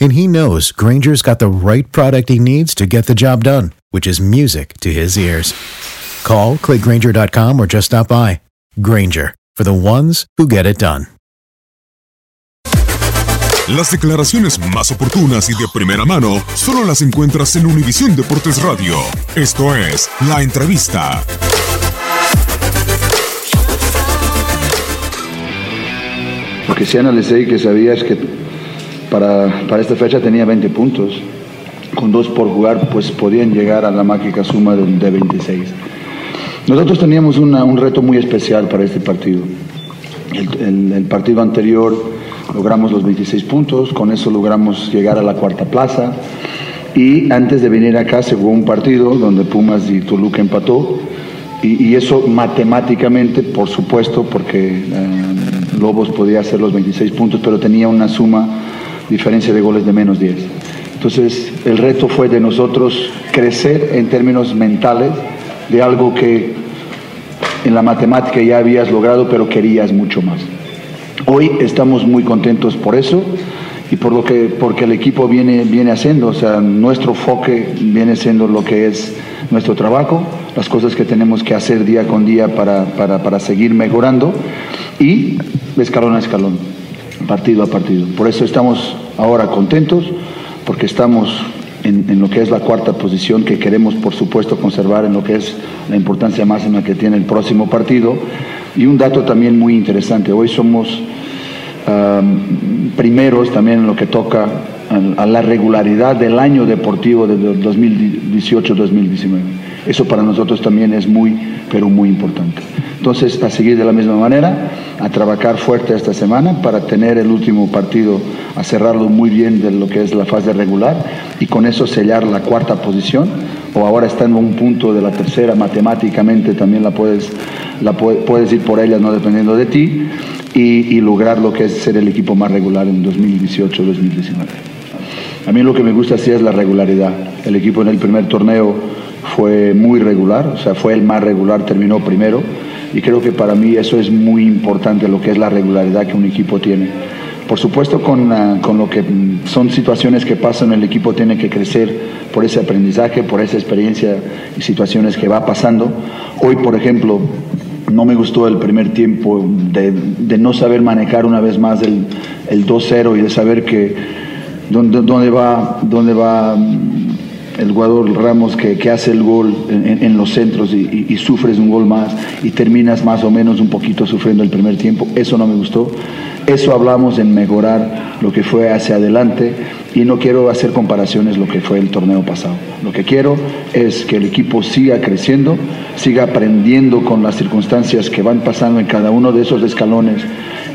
And he knows Granger's got the right product he needs to get the job done, which is music to his ears. Call, clickgranger.com, or just stop by. Granger, for the ones who get it done. Las declaraciones más oportunas y de primera mano solo las encuentras en Univisión Deportes Radio. Esto es La Entrevista. Lo que sí analicé y que sabía es que para, para esta fecha tenía 20 puntos. Con dos por jugar, pues podían llegar a la mágica suma de, de 26. Nosotros teníamos una- un reto muy especial para este partido. El, partido anterior logramos los 26 puntos, con eso logramos llegar a la cuarta plaza. Y antes de venir acá se jugó un partido donde Pumas y Toluca empató. Y, y eso matemáticamente, por supuesto, porque eh, Lobos podía hacer los 26 puntos, pero tenía una suma, diferencia de goles de menos 10. Entonces, el reto fue de nosotros crecer en términos mentales de algo que en la matemática ya habías logrado, pero querías mucho más. Hoy estamos muy contentos por eso y por lo que porque el equipo viene viene haciendo, o sea, nuestro enfoque viene siendo lo que es nuestro trabajo, las cosas que tenemos que hacer día con día para, para, para seguir mejorando y escalón a escalón, partido a partido. Por eso estamos ahora contentos, porque estamos en, lo que es la cuarta posición que queremos, por supuesto, conservar en lo que es la importancia máxima que tiene el próximo partido. Y un dato también muy interesante, hoy somos primeros también en lo que toca a, a la regularidad del año deportivo de 2018-2019. Eso para nosotros también es muy, pero muy importante. Entonces, a seguir de la misma manera, a trabajar fuerte esta semana para tener el último partido, a cerrarlo muy bien de lo que es la fase regular y con eso sellar la cuarta posición o ahora está en un punto de la tercera, matemáticamente también la puedes, la puede- puedes ir por ella, no dependiendo de ti, y, y lograr lo que es ser el equipo más regular en 2018-2019. A mí lo que me gusta sí es la regularidad. El equipo en el primer torneo fue muy regular, o sea, fue el más regular, terminó primero, y creo que para mí eso es muy importante, lo que es la regularidad que un equipo tiene. Por supuesto, con, con lo que son situaciones que pasan, el equipo tiene que crecer por ese aprendizaje, por esa experiencia y situaciones que va pasando. Hoy, por ejemplo, no me gustó el primer tiempo de, de no saber manejar una vez más el, el 2-0 y de saber que dónde, dónde va, dónde va el jugador Ramos que, que hace el gol en, los centros y sufres un gol más y terminas más o menos un poquito sufriendo el primer tiempo. Eso no me gustó. Eso hablamos en mejorar lo que fue hacia adelante y no quiero hacer comparaciones lo que fue el torneo pasado. Lo que quiero es que el equipo siga creciendo, siga aprendiendo con las circunstancias que van pasando en cada uno de esos escalones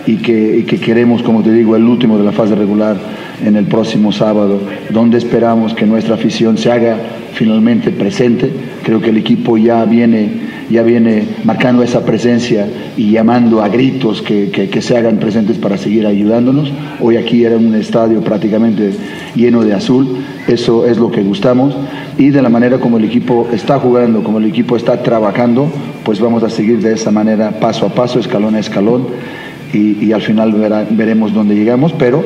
y que, y que queremos, como te digo, el último de la fase regular en el próximo sábado, donde esperamos que nuestra afición se haga finalmente presente. Creo que el equipo ya viene ya viene marcando esa presencia y llamando a gritos que, que, se hagan presentes para seguir ayudándonos. Hoy aquí era un estadio prácticamente lleno de azul, eso es lo que gustamos y de la manera como el equipo está jugando, como el equipo está trabajando, pues vamos a seguir de esa manera paso a paso, escalón a escalón y, al final veremos dónde llegamos, pero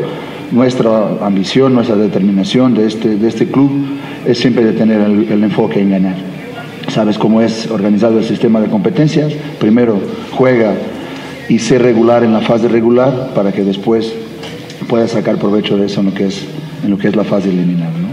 nuestra ambición, nuestra determinación de este, de este club es siempre de tener el, enfoque en ganar. Sabes cómo es organizado el sistema de competencias. Primero juega y sé regular en la fase regular para que después pueda sacar provecho de eso en lo que es, en lo que es la fase eliminar.